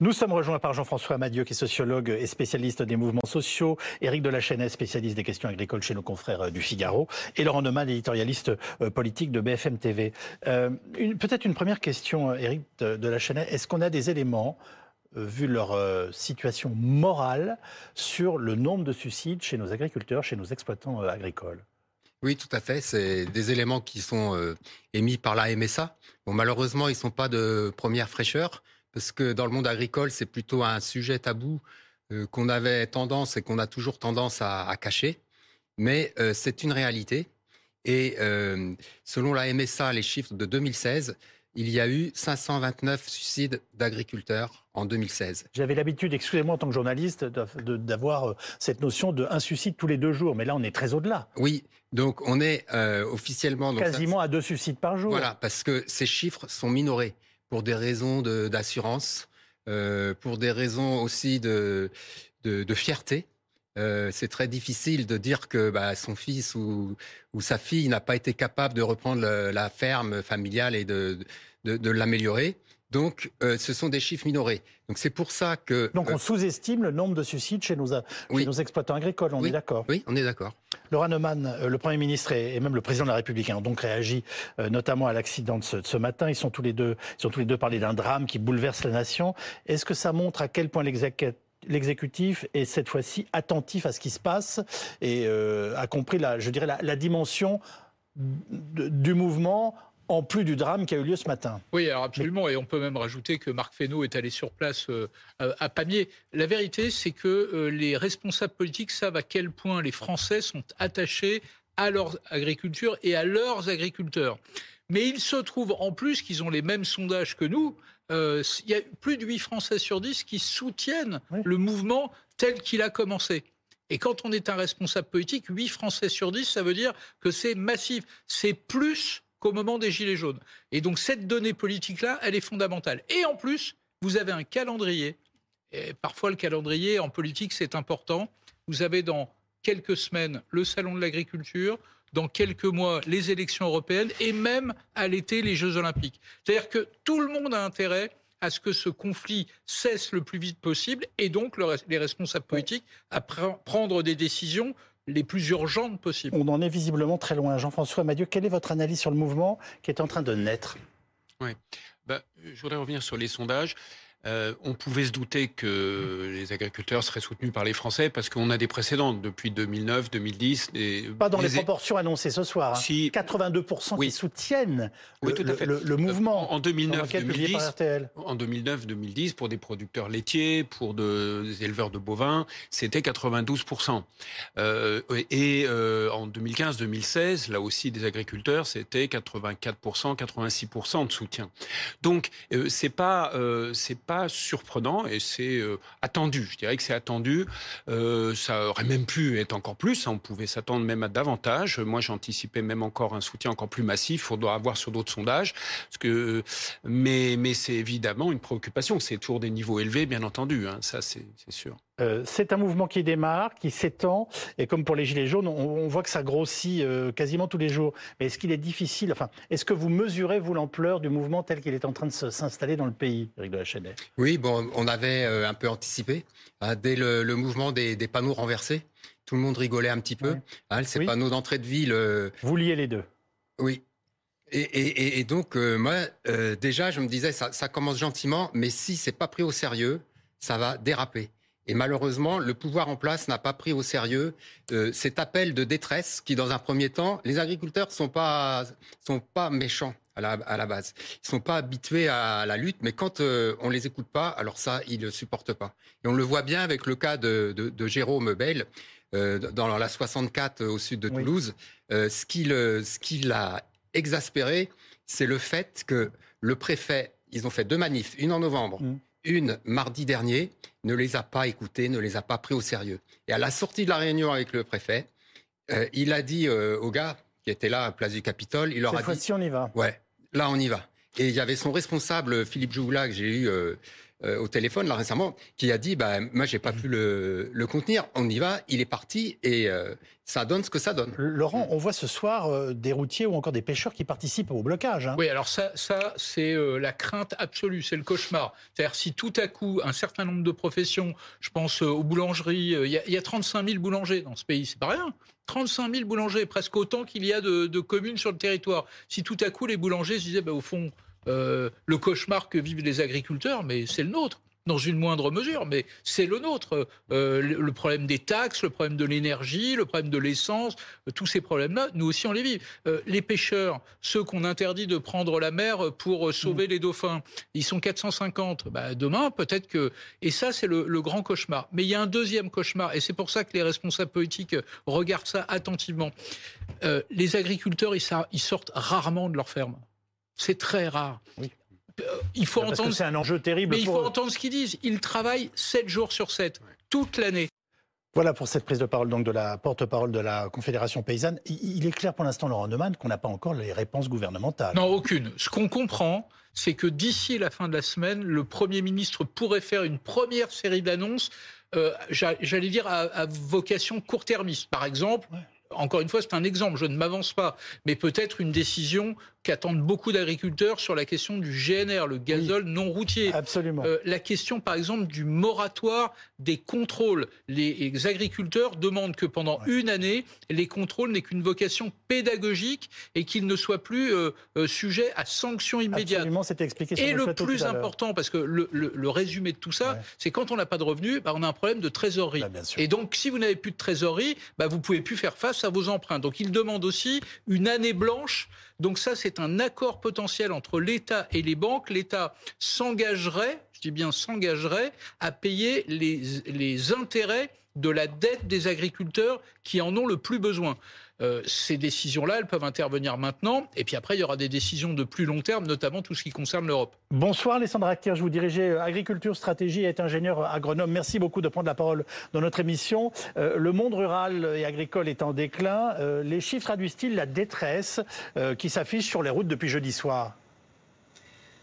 Nous sommes rejoints par Jean-François Amadieu, qui est sociologue et spécialiste des mouvements sociaux, Éric Delachesnez, spécialiste des questions agricoles chez nos confrères euh, du Figaro, et Laurent Neumann, éditorialiste euh, politique de BFM TV. Euh, Peut-être une première question, Éric Delachesnez. Est-ce qu'on a des éléments, vu leur situation morale, sur le nombre de suicides chez nos agriculteurs, chez nos exploitants agricoles? Oui, tout à fait. C'est des éléments qui sont émis par la MSA. Malheureusement, ils ne sont pas de première fraîcheur parce que dans le monde agricole, c'est plutôt un sujet tabou euh, qu'on avait tendance et qu'on a toujours tendance à, à cacher. Mais euh, c'est une réalité. Et euh, selon la MSA, les chiffres de 2016, il y a eu 529 suicides d'agriculteurs en 2016. J'avais l'habitude, excusez-moi en tant que journaliste, d'avoir cette notion de un suicide tous les deux jours, mais là on est très au-delà. Oui, donc on est officiellement... Quasiment à deux suicides par jour. Voilà, parce que ces chiffres sont minorés pour des raisons d'assurance, euh, pour des raisons aussi de, fierté. Euh, c'est très difficile de dire que bah, son fils ou, sa fille n'a pas été capable de reprendre la ferme familiale et de l'améliorer. Donc, euh, ce sont des chiffres minorés. Donc, c'est pour ça que. Donc, on euh, sous-estime le nombre de suicides chez nos, chez oui. nos exploitants agricoles. On oui. est d'accord. Oui, on est d'accord. Laura Neumann, euh, le Premier ministre et, même le Président de la République ont donc réagi, euh, notamment à l'accident de, de ce, matin. Ils sont tous les deux, ils sont tous les deux parlé d'un drame qui bouleverse la nation. Est-ce que ça montre à quel point l'exécutif est cette fois-ci attentif à ce qui se passe et a compris la, je dirais, la, la dimension du mouvement en plus du drame qui a eu lieu ce matin. Oui, alors absolument, et on peut même rajouter que Marc Fesneau est allé sur place euh, à Pamiers. La vérité, c'est que euh, les responsables politiques savent à quel point les Français sont attachés à leur agriculture et à leurs agriculteurs. Mais il se trouve en plus qu'ils ont les mêmes sondages que nous. Euh, il y a plus de 8 Français sur 10 qui soutiennent oui. le mouvement tel qu'il a commencé. Et quand on est un responsable politique, 8 Français sur 10, ça veut dire que c'est massif. C'est plus qu'au moment des Gilets jaunes. Et donc cette donnée politique-là, elle est fondamentale. Et en plus, vous avez un calendrier. Et parfois, le calendrier en politique, c'est important. Vous avez dans quelques semaines le salon de l'agriculture, dans quelques mois les élections européennes et même à l'été les Jeux olympiques. C'est-à-dire que tout le monde a intérêt à ce que ce conflit cesse le plus vite possible et donc le, les responsables politiques à pr prendre des décisions les plus urgentes possibles. On en est visiblement très loin. Jean-François Madieu, quelle est votre analyse sur le mouvement qui est en train de naître? Oui, ben, je voudrais revenir sur les sondages. Euh, on pouvait se douter que les agriculteurs seraient soutenus par les Français parce qu'on a des précédents depuis 2009, 2010. Et Pas dans les, les proportions annoncées ce soir. Hein. Si... 82% oui. qui soutiennent oui, le, le, le, mouvement. En 2009, 2010, en 2009, 2010, pour des producteurs laitiers, pour de, des éleveurs de bovins, c'était 92%. Euh, et euh, en 2015, 2016, là aussi des agriculteurs, c'était 84%, 86% de soutien. Donc c'est pas c'est pas surprenant et c'est euh, attendu. Je dirais que c'est attendu. Euh, ça aurait même pu être encore plus. On pouvait s'attendre même à davantage. Moi, j'anticipais même encore un soutien encore plus massif. On doit avoir sur d'autres sondages. Parce que, mais mais c'est évidemment une préoccupation. C'est toujours des niveaux élevés, bien entendu. Hein. Ça, c'est sûr. Euh, c'est un mouvement qui démarre, qui s'étend, et comme pour les Gilets jaunes, on, on voit que ça grossit euh, quasiment tous les jours. Mais est-ce qu'il est difficile, enfin, est-ce que vous mesurez, vous, l'ampleur du mouvement tel qu'il est en train de s'installer dans le pays, Eric de la Chênaie Oui, bon, on avait euh, un peu anticipé. Hein, dès le, le mouvement des, des, panneaux renversés, tout le monde rigolait un petit peu. Hein, ces oui. panneaux d'entrée de ville. Vous liez les deux Oui, et, et, et, donc, euh, moi, euh, déjà, je me disais, ça, ça commence gentiment, mais si c'est pas pris au sérieux, ça va déraper. Et malheureusement, le pouvoir en place n'a pas pris au sérieux euh, cet appel de détresse qui, dans un premier temps, les agriculteurs sont pas sont pas méchants à la, à la base. Ils sont pas habitués à la lutte, mais quand euh, on les écoute pas, alors ça, ils ne supportent pas. Et on le voit bien avec le cas de, de, de Jérôme Bell. Euh, dans la 64 au sud de Toulouse, oui. euh, ce qui ce qui l'a exaspéré, c'est le fait que le préfet, ils ont fait deux manifs, une en novembre, mmh une mardi dernier, ne les a pas écoutés, ne les a pas pris au sérieux. Et à la sortie de la réunion avec le préfet, euh, il a dit euh, aux gars qui étaient là à place du Capitole, il leur Cette a dit... ci on y va. Ouais, là on y va. Et il y avait son responsable, Philippe Joula, que j'ai eu euh, au téléphone là récemment, qui a dit bah moi j'ai pas pu le, le contenir. On y va, il est parti et ça donne ce que ça donne. Laurent, on voit ce soir des routiers ou encore des pêcheurs qui participent au blocage. Hein. Oui, alors ça, ça c'est la crainte absolue, c'est le cauchemar. C'est-à-dire si tout à coup un certain nombre de professions, je pense aux boulangeries, il y, a, y a 35 000 boulangers dans ce pays, c'est pas rien. 35 000 boulangers, presque autant qu'il y a de, communes sur le territoire. Si tout à coup les boulangers se disaient, bah, au fond, euh, le cauchemar que vivent les agriculteurs, mais c'est le nôtre dans une moindre mesure, mais c'est le nôtre. Euh, le problème des taxes, le problème de l'énergie, le problème de l'essence, euh, tous ces problèmes-là, nous aussi on les vit. Euh, les pêcheurs, ceux qu'on interdit de prendre la mer pour sauver mm. les dauphins, ils sont 450. Bah, demain, peut-être que... Et ça, c'est le, grand cauchemar. Mais il y a un deuxième cauchemar, et c'est pour ça que les responsables politiques regardent ça attentivement. les agriculteurs, ils sortent rarement de leur ferme. C'est très rare. Oui il faut entendre. C'est un enjeu terrible. Mais il faut entendre ce qu'ils disent. Ils travaillent 7 jours sur 7, toute l'année. Voilà pour cette prise de parole donc de la porte-parole de la Confédération paysanne. Il est clair pour l'instant, Laurent Neumann, qu'on n'a pas encore les réponses gouvernementales. Non, aucune. Ce qu'on comprend, c'est que d'ici la fin de la semaine, le Premier ministre pourrait faire une première série d'annonces, euh, j'allais dire à, vocation court-termiste. Par exemple, encore une fois, c'est un exemple, je ne m'avance pas, mais peut-être une décision qu'attendent beaucoup d'agriculteurs sur la question du GNR, le gazole non routier. Absolument. Euh, la question, par exemple, du moratoire des contrôles. Les agriculteurs demandent que pendant une année, les contrôles n'aient qu'une vocation pédagogique et qu'ils ne soient plus euh, euh, sujets à sanctions immédiates. Absolument, c'était expliqué sur Et le, plus important, parce que le, résumé de tout ça, c'est quand on n'a pas de revenus, bah, on a un problème de trésorerie. Bah, et donc, si vous n'avez plus de trésorerie, bah, vous pouvez plus faire face à vos emprunts. Donc, ils demandent aussi une année blanche donc ça, c'est un accord potentiel entre l'État et les banques. L'État s'engagerait, je dis bien s'engagerait, à payer les, les intérêts de la dette des agriculteurs qui en ont le plus besoin. Euh, ces décisions-là, elles peuvent intervenir maintenant. Et puis après, il y aura des décisions de plus long terme, notamment tout ce qui concerne l'Europe. Bonsoir, Alessandra je vous dirigez euh, Agriculture, Stratégie et ingénieur agronome. Merci beaucoup de prendre la parole dans notre émission. Euh, le monde rural et agricole est en déclin. les chiffres traduisent-ils la détresse qui s'affiche sur les routes depuis jeudi soir?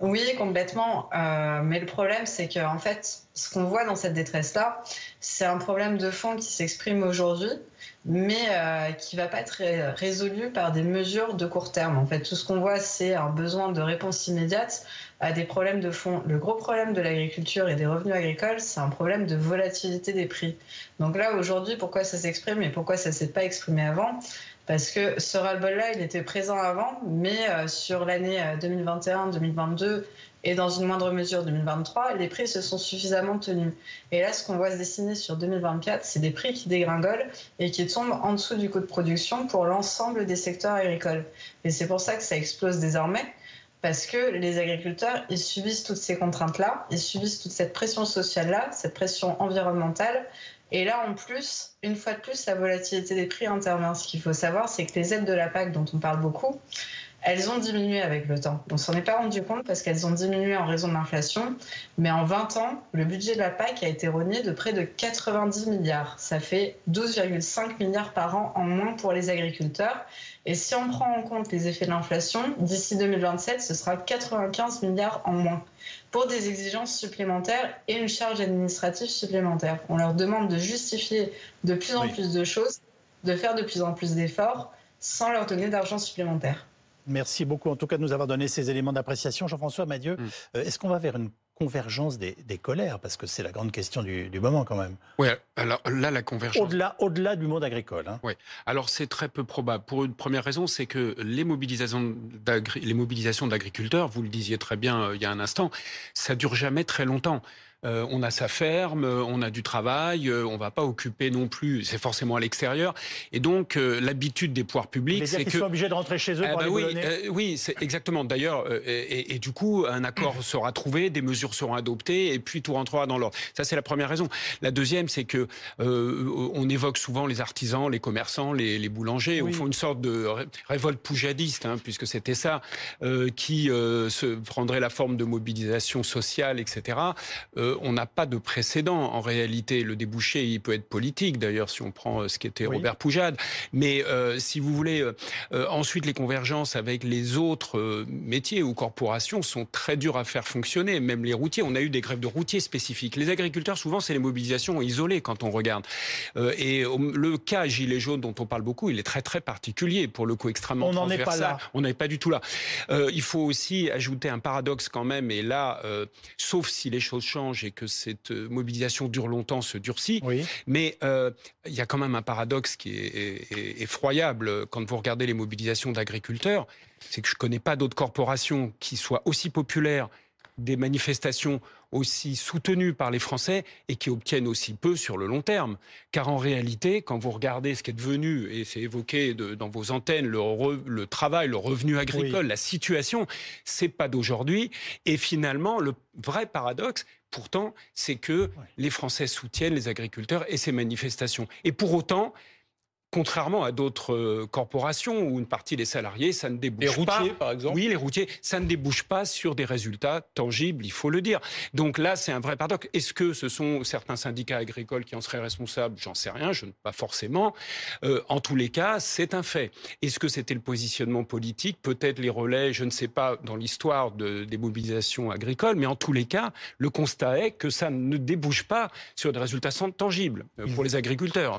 Oui, complètement. mais le problème, c'est qu'en fait, ce qu'on voit dans cette détresse-là, c'est un problème de fond qui s'exprime aujourd'hui mais euh, qui ne va pas être résolu par des mesures de court terme. En fait, tout ce qu'on voit, c'est un besoin de réponse immédiate à des problèmes de fond. Le gros problème de l'agriculture et des revenus agricoles, c'est un problème de volatilité des prix. Donc là, aujourd'hui, pourquoi ça s'exprime et pourquoi ça ne s'est pas exprimé avant? Parce que ce ras-le-bol-là, il était présent avant, mais euh, sur l'année 2021-2022 euh, et dans une moindre mesure 2023, les prix se sont suffisamment tenus. Et là, ce qu'on voit se dessiner sur 2024, c'est des prix qui dégringolent et qui tombent en dessous du coût de production pour l'ensemble des secteurs agricoles. Et c'est pour ça que ça explose désormais parce que les agriculteurs, ils subissent toutes ces contraintes-là, ils subissent toute cette pression sociale-là, cette pression environnementale. Et là, en plus, une fois de plus, la volatilité des prix intervient. Ce qu'il faut savoir, c'est que les aides de la PAC, dont on parle beaucoup, elles ont diminué avec le temps. On s'en est pas rendu compte parce qu'elles ont diminué en raison de l'inflation. Mais en 20 ans, le budget de la PAC a été rogné de près de 90 milliards. Ça fait 12,5 milliards par an en moins pour les agriculteurs. Et si on prend en compte les effets de l'inflation, d'ici 2027, ce sera 95 milliards en moins pour des exigences supplémentaires et une charge administrative supplémentaire. On leur demande de justifier de plus en plus de choses, de faire de plus en plus d'efforts sans leur donner d'argent supplémentaire. Merci beaucoup en tout cas de nous avoir donné ces éléments d'appréciation. Jean-François Madieu, mm. euh, est-ce qu'on va vers une convergence des, colères? Parce que c'est la grande question du, moment quand même. Oui, alors là, la convergence... Au-delà au -delà du monde agricole. Hein. Oui, alors c'est très peu probable. Pour une première raison, c'est que les mobilisations d'agriculteurs, vous le disiez très bien euh, il y a un instant, ça dure jamais très longtemps. Euh, on a sa ferme, euh, on a du travail, euh, on va pas occuper non plus, c'est forcément à l'extérieur. Et donc l'habitude des pouvoirs publics, c'est que sont obligés de rentrer chez eux ah pour bah oui, oui, c'est exactement. D'ailleurs, et, du coup, un accord sera trouvé, des mesures seront adoptées, et puis tout rentrera dans l'ordre. Ça, c'est la première raison. La deuxième, c'est que on évoque souvent les artisans, les commerçants, les, boulangers, au fond une sorte de révolte poujadiste, hein, puisque c'était ça qui se prendrait la forme de mobilisation sociale, etc on n'a pas de précédent en réalité. Le débouché, il peut être politique d'ailleurs, si on prend ce qui était Robert Poujade. Mais si vous voulez, ensuite les convergences avec les autres métiers ou corporations sont très dures à faire fonctionner. Même les routiers, on a eu des grèves de routiers spécifiques. Les agriculteurs, souvent, c'est les mobilisations isolées quand on regarde. et le cas gilet jaune dont on parle beaucoup, il est très très particulier pour le coup extrêmement. On n'en est pas là. On n'est pas du tout là. il faut aussi ajouter un paradoxe quand même. Et là, sauf si les choses changent et que cette mobilisation dure longtemps, se durcit. Mais il y a quand même un paradoxe qui est, effroyable quand vous regardez les mobilisations d'agriculteurs. C'est que je ne connais pas d'autres corporations qui soient aussi populaires des manifestations aussi soutenues par les Français et qui obtiennent aussi peu sur le long terme. Car en réalité, quand vous regardez ce qui est devenu, et c'est évoqué dans vos antennes, le, travail, le revenu agricole, la situation, c'est pas d'aujourd'hui. Et finalement, le vrai paradoxe, pourtant, c'est que les Français soutiennent les agriculteurs et ces manifestations. Et pour autant, contrairement à d'autres euh, corporations où une partie des salariés, ça ne débouche pas. Les routiers, par exemple. Oui, les routiers, ça ne débouche pas sur des résultats tangibles, il faut le dire. Donc là, c'est un vrai paradoxe. Est-ce que ce sont certains syndicats agricoles qui en seraient responsables? J'en sais rien, je ne pas forcément. Euh, en tous les cas, c'est un fait. Est-ce que c'était le positionnement politique? Peut-être les relais, je ne sais pas, dans l'histoire de, des mobilisations agricoles, mais en tous les cas, le constat est que ça ne débouche pas sur des résultats tangibles euh, pour les agriculteurs.